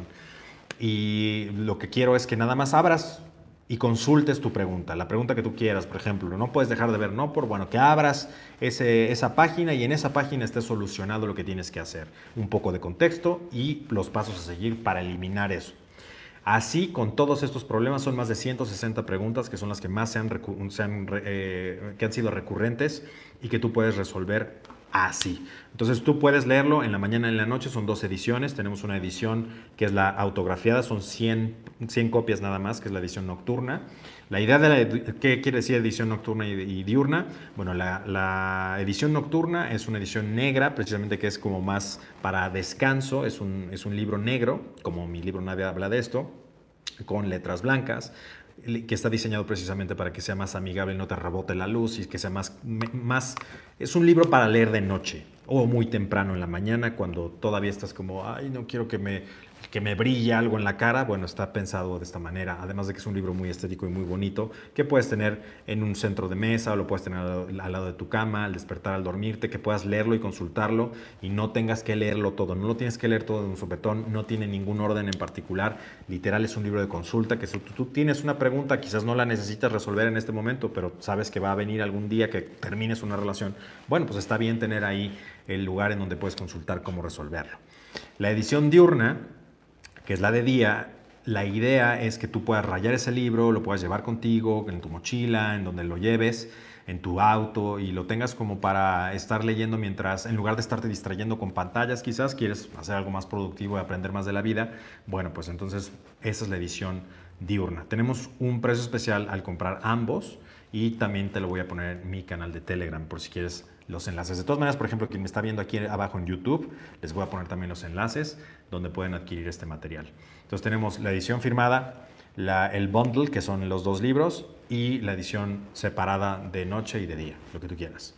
Speaker 1: Y lo que quiero es que nada más abras y consultes tu pregunta, la pregunta que tú quieras, por ejemplo. No puedes dejar de ver, no por, bueno, que abras ese, esa página y en esa página esté solucionado lo que tienes que hacer. Un poco de contexto y los pasos a seguir para eliminar eso. Así, con todos estos problemas, son más de 160 preguntas que son las que más se han, eh, que han sido recurrentes y que tú puedes resolver así. Entonces tú puedes leerlo en la mañana y en la noche, son dos ediciones, tenemos una edición que es la autografiada, son 100, 100 copias nada más, que es la edición nocturna. La idea de la, ¿qué quiere decir edición nocturna y, diurna? Bueno, la, edición nocturna es una edición negra, precisamente que es como más para descanso, es un, es un libro negro, como mi libro Nadie habla de esto, con letras blancas que está diseñado precisamente para que sea más amigable, no te rebote la luz y que sea más, más... Es un libro para leer de noche o muy temprano en la mañana cuando todavía estás como, ay, no quiero que me que me brilla algo en la cara, bueno, está pensado de esta manera. Además de que es un libro muy estético y muy bonito, que puedes tener en un centro de mesa o lo puedes tener al, lado de tu cama, al despertar, al dormirte, que puedas leerlo y consultarlo y no tengas que leerlo todo. No lo tienes que leer todo de un sopetón, no tiene ningún orden en particular. Literal es un libro de consulta que si tú tienes una pregunta, quizás no la necesitas resolver en este momento, pero sabes que va a venir algún día que termines una relación. Bueno, pues está bien tener ahí el lugar en donde puedes consultar cómo resolverlo. La edición diurna que es la de día, la idea es que tú puedas rayar ese libro, lo puedas llevar contigo, en tu mochila, en donde lo lleves, en tu auto y lo tengas como para estar leyendo mientras, en lugar de estarte distrayendo con pantallas, quizás quieres hacer algo más productivo y aprender más de la vida, bueno, pues entonces esa es la edición diurna. Tenemos un precio especial al comprar ambos y también te lo voy a poner en mi canal de Telegram por si quieres los enlaces. De todas maneras, por ejemplo, quien me está viendo aquí abajo en YouTube, les voy a poner también los enlaces donde pueden adquirir este material. Entonces tenemos la edición firmada, el bundle, que son los dos libros, y la edición separada de noche y de día, lo que tú quieras.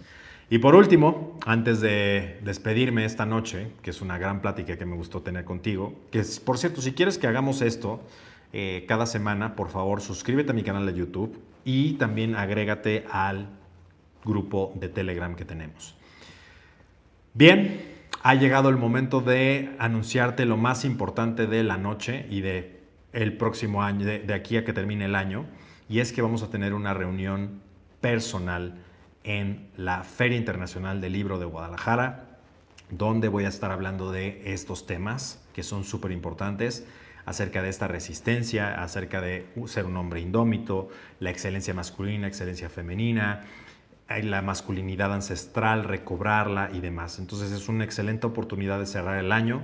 Speaker 1: Y por último, antes de despedirme esta noche, que es una gran plática que me gustó tener contigo, que es, por cierto, si quieres que hagamos esto eh, cada semana, por favor, suscríbete a mi canal de YouTube y también agrégate al grupo de Telegram que tenemos. Bien, ha llegado el momento de anunciarte lo más importante de la noche y de el próximo año, de, aquí a que termine el año, y es que vamos a tener una reunión personal en la Feria Internacional del Libro de Guadalajara, donde voy a estar hablando de estos temas que son súper importantes, acerca de esta resistencia, acerca de ser un hombre indómito, la excelencia masculina, excelencia femenina, la masculinidad ancestral, recobrarla y demás. Entonces es una excelente oportunidad de cerrar el año.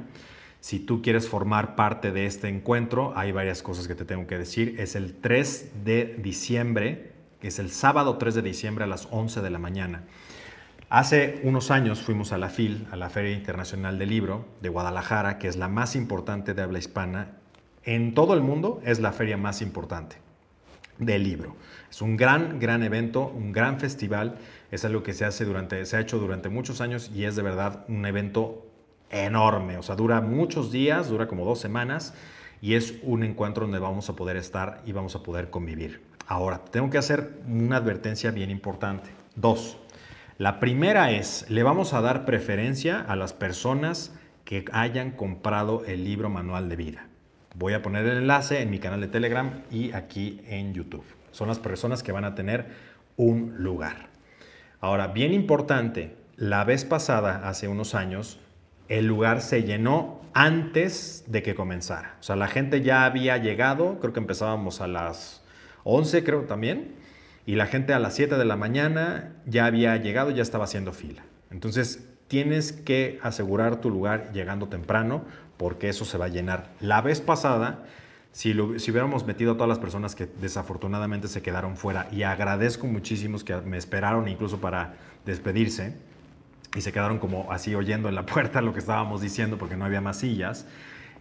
Speaker 1: Si tú quieres formar parte de este encuentro, hay varias cosas que te tengo que decir. Es el 3 de diciembre, que es el sábado 3 de diciembre a las 11 de la mañana. Hace unos años fuimos a la FIL, a la Feria Internacional del Libro de Guadalajara, que es la más importante de habla hispana. En todo el mundo es la feria más importante del libro. Es un gran, gran evento, un gran festival. Es algo que se hace durante, se ha hecho durante muchos años y es de verdad un evento enorme. O sea, dura muchos días, dura como dos semanas y es un encuentro donde vamos a poder estar y vamos a poder convivir. Ahora, tengo que hacer una advertencia bien importante. Dos. La primera es, le vamos a dar preferencia a las personas que hayan comprado el libro Manual de Vida. Voy a poner el enlace en mi canal de Telegram y aquí en YouTube son las personas que van a tener un lugar. Ahora, bien importante, la vez pasada, hace unos años, el lugar se llenó antes de que comenzara. O sea, la gente ya había llegado, creo que empezábamos a las 11, creo también, y la gente a las 7 de la mañana ya había llegado, ya estaba haciendo fila. Entonces, tienes que asegurar tu lugar llegando temprano porque eso se va a llenar. La vez pasada si, hubiéramos metido a todas las personas que desafortunadamente se quedaron fuera, y agradezco muchísimo que me esperaron incluso para despedirse, y se quedaron como así oyendo en la <laughs> puerta lo que estábamos diciendo porque no había más sillas,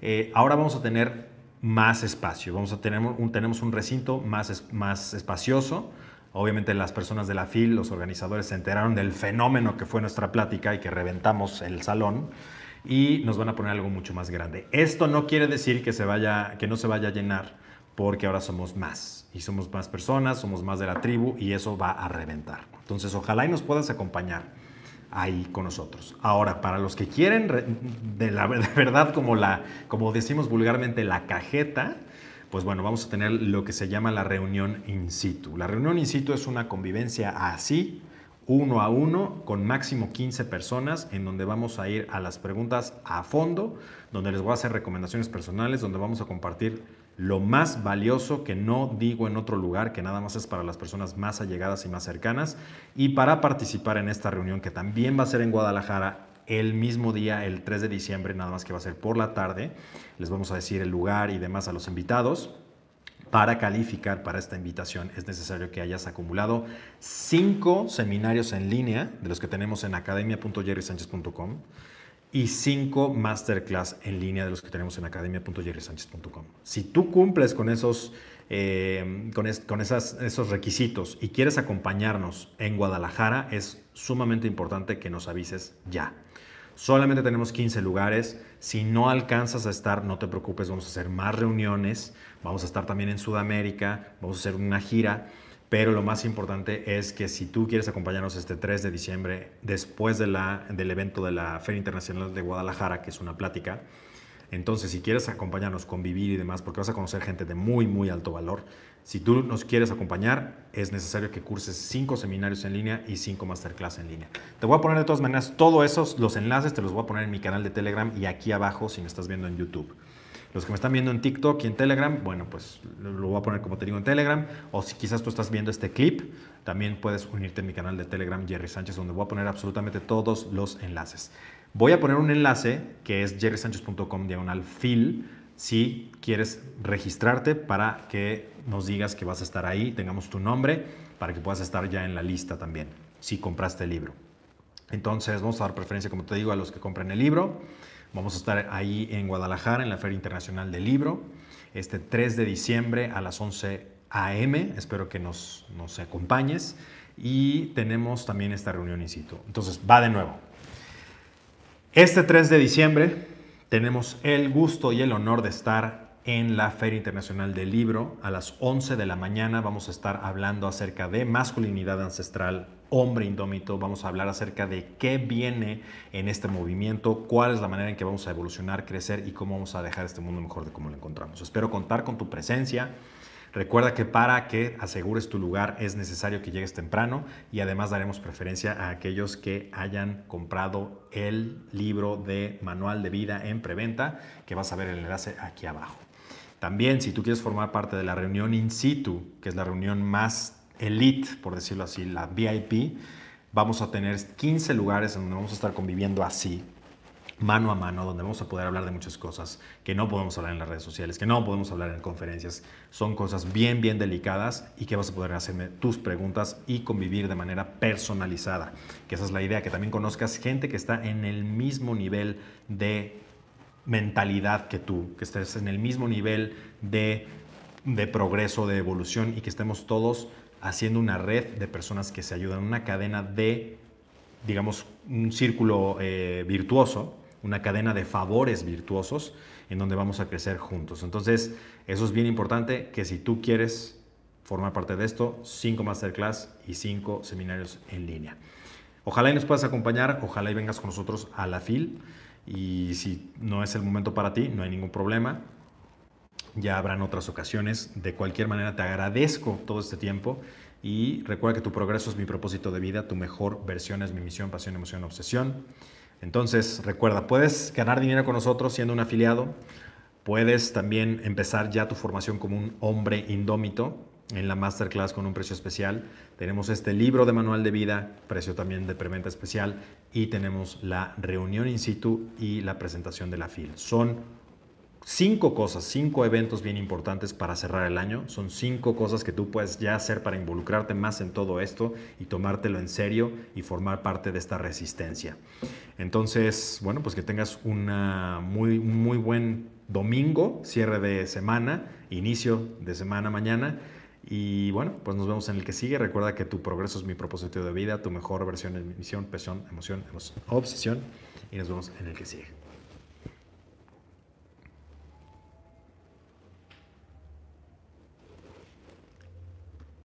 Speaker 1: eh, ahora vamos a tener más espacio, vamos a tener tenemos un recinto más, más espacioso, Obviamente las personas de la FIL, los organizadores, se enteraron del fenómeno que fue nuestra plática y que reventamos el salón y nos van a poner algo mucho más grande. Esto no quiere decir que, se vaya, que no se vaya a llenar, porque ahora somos más y somos más personas, somos más de la tribu y eso va a reventar. Entonces, ojalá y nos puedas acompañar ahí con nosotros. Ahora, para los que quieren de la verdad, como, la, como decimos vulgarmente, la cajeta, pues bueno, vamos a tener lo que se llama la reunión in situ. La reunión in situ es una convivencia así, uno a uno con máximo 15 personas en donde vamos a ir a las preguntas a fondo, donde les voy a hacer recomendaciones personales, donde vamos a compartir lo más valioso que no digo en otro lugar, que nada más es para las personas más allegadas y más cercanas. Y para participar en esta reunión, que también va a ser en Guadalajara el mismo día, el 3 de diciembre, nada más que va a ser por la tarde, les vamos a decir el lugar y demás a los invitados. Para calificar para esta invitación es necesario que hayas acumulado cinco seminarios en línea de los que tenemos en academia.jerrysanchez.com y cinco masterclass en línea de los que tenemos en academia.jerrysanchez.com. Si tú cumples con esos, eh, con, con esos requisitos y quieres acompañarnos en Guadalajara, es sumamente importante que nos avises ya. Solamente tenemos 15 lugares. Si no alcanzas a estar, no te preocupes, vamos a hacer más reuniones. Vamos a estar también en Sudamérica, vamos a hacer una gira. Pero lo más importante es que si tú quieres acompañarnos este 3 de diciembre, después de la, del evento de la Feria Internacional de Guadalajara, que es una plática, entonces si quieres acompañarnos, convivir y demás, porque vas a conocer gente de muy, muy alto valor, si tú nos quieres acompañar, es necesario que curses cinco seminarios en línea y cinco masterclass en línea. Te voy a poner de todas maneras todos esos, los enlaces, te los voy a poner en mi canal de Telegram y aquí abajo si me estás viendo en YouTube. Los que me están viendo en TikTok y en Telegram, bueno, pues lo voy a poner como te digo en Telegram. O si quizás tú estás viendo este clip, también puedes unirte a mi canal de Telegram, Jerry Sánchez, donde voy a poner absolutamente todos los enlaces. Voy a poner un enlace que es jerrysanchez.com diagonal fil si quieres registrarte para que nos digas que vas a estar ahí, tengamos tu nombre, para que puedas estar ya en la lista también, si compraste el libro. Entonces vamos a dar preferencia, como te digo, a los que compren el libro. Vamos a estar ahí en Guadalajara, en la Feria Internacional del Libro, este 3 de diciembre a las 11 a.m. Espero que nos, nos acompañes. Y tenemos también esta reunión in situ. Entonces, va de nuevo. Este 3 de diciembre tenemos el gusto y el honor de estar en la Feria Internacional del Libro. A las 11 de la mañana vamos a estar hablando acerca de masculinidad ancestral, hombre indómito. Vamos a hablar acerca de qué viene en este movimiento, cuál es la manera en que vamos a evolucionar, crecer y cómo vamos a dejar este mundo mejor de cómo lo encontramos. Espero contar con tu presencia. Recuerda que para que asegures tu lugar es necesario que llegues temprano y además daremos preferencia a aquellos que hayan comprado el libro de manual de vida en preventa, que vas a ver el enlace aquí abajo. También si tú quieres formar parte de la reunión in situ, que es la reunión más elite, por decirlo así, la VIP, vamos a tener 15 lugares en donde vamos a estar conviviendo así, mano a mano, donde vamos a poder hablar de muchas cosas que no podemos hablar en las redes sociales, que no podemos hablar en conferencias. Son cosas bien, bien delicadas y que vas a poder hacerme tus preguntas y convivir de manera personalizada. Que esa es la idea, que también conozcas gente que está en el mismo nivel de mentalidad que tú, que estés en el mismo nivel de, de progreso, de evolución y que estemos todos haciendo una red de personas que se ayudan, una cadena de, digamos, un círculo eh, virtuoso una cadena de favores virtuosos en donde vamos a crecer juntos. Entonces, eso es bien importante que si tú quieres formar parte de esto, cinco masterclass y cinco seminarios en línea. Ojalá y nos puedas acompañar, ojalá y vengas con nosotros a la FIL y si no es el momento para ti, no hay ningún problema. Ya habrán otras ocasiones. De cualquier manera, te agradezco todo este tiempo y recuerda que tu progreso es mi propósito de vida, tu mejor versión es mi misión, pasión, emoción, obsesión. Entonces, recuerda, puedes ganar dinero con nosotros siendo un afiliado. Puedes también empezar ya tu formación como un hombre indómito en la masterclass con un precio especial. Tenemos este libro de manual de vida, precio también de preventa especial. Y tenemos la reunión in situ y la presentación de la FIL. Son cinco cosas, cinco eventos bien importantes para cerrar el año. Son cinco cosas que tú puedes ya hacer para involucrarte más en todo esto y tomártelo en serio y formar parte de esta resistencia. Entonces, bueno, pues que tengas una muy, muy buen domingo, cierre de semana, inicio de semana mañana. Y bueno, pues nos vemos en el que sigue. Recuerda que tu progreso es mi propósito de vida, tu mejor versión es mi misión, pasión, emoción, obsesión. Y nos vemos en el que sigue.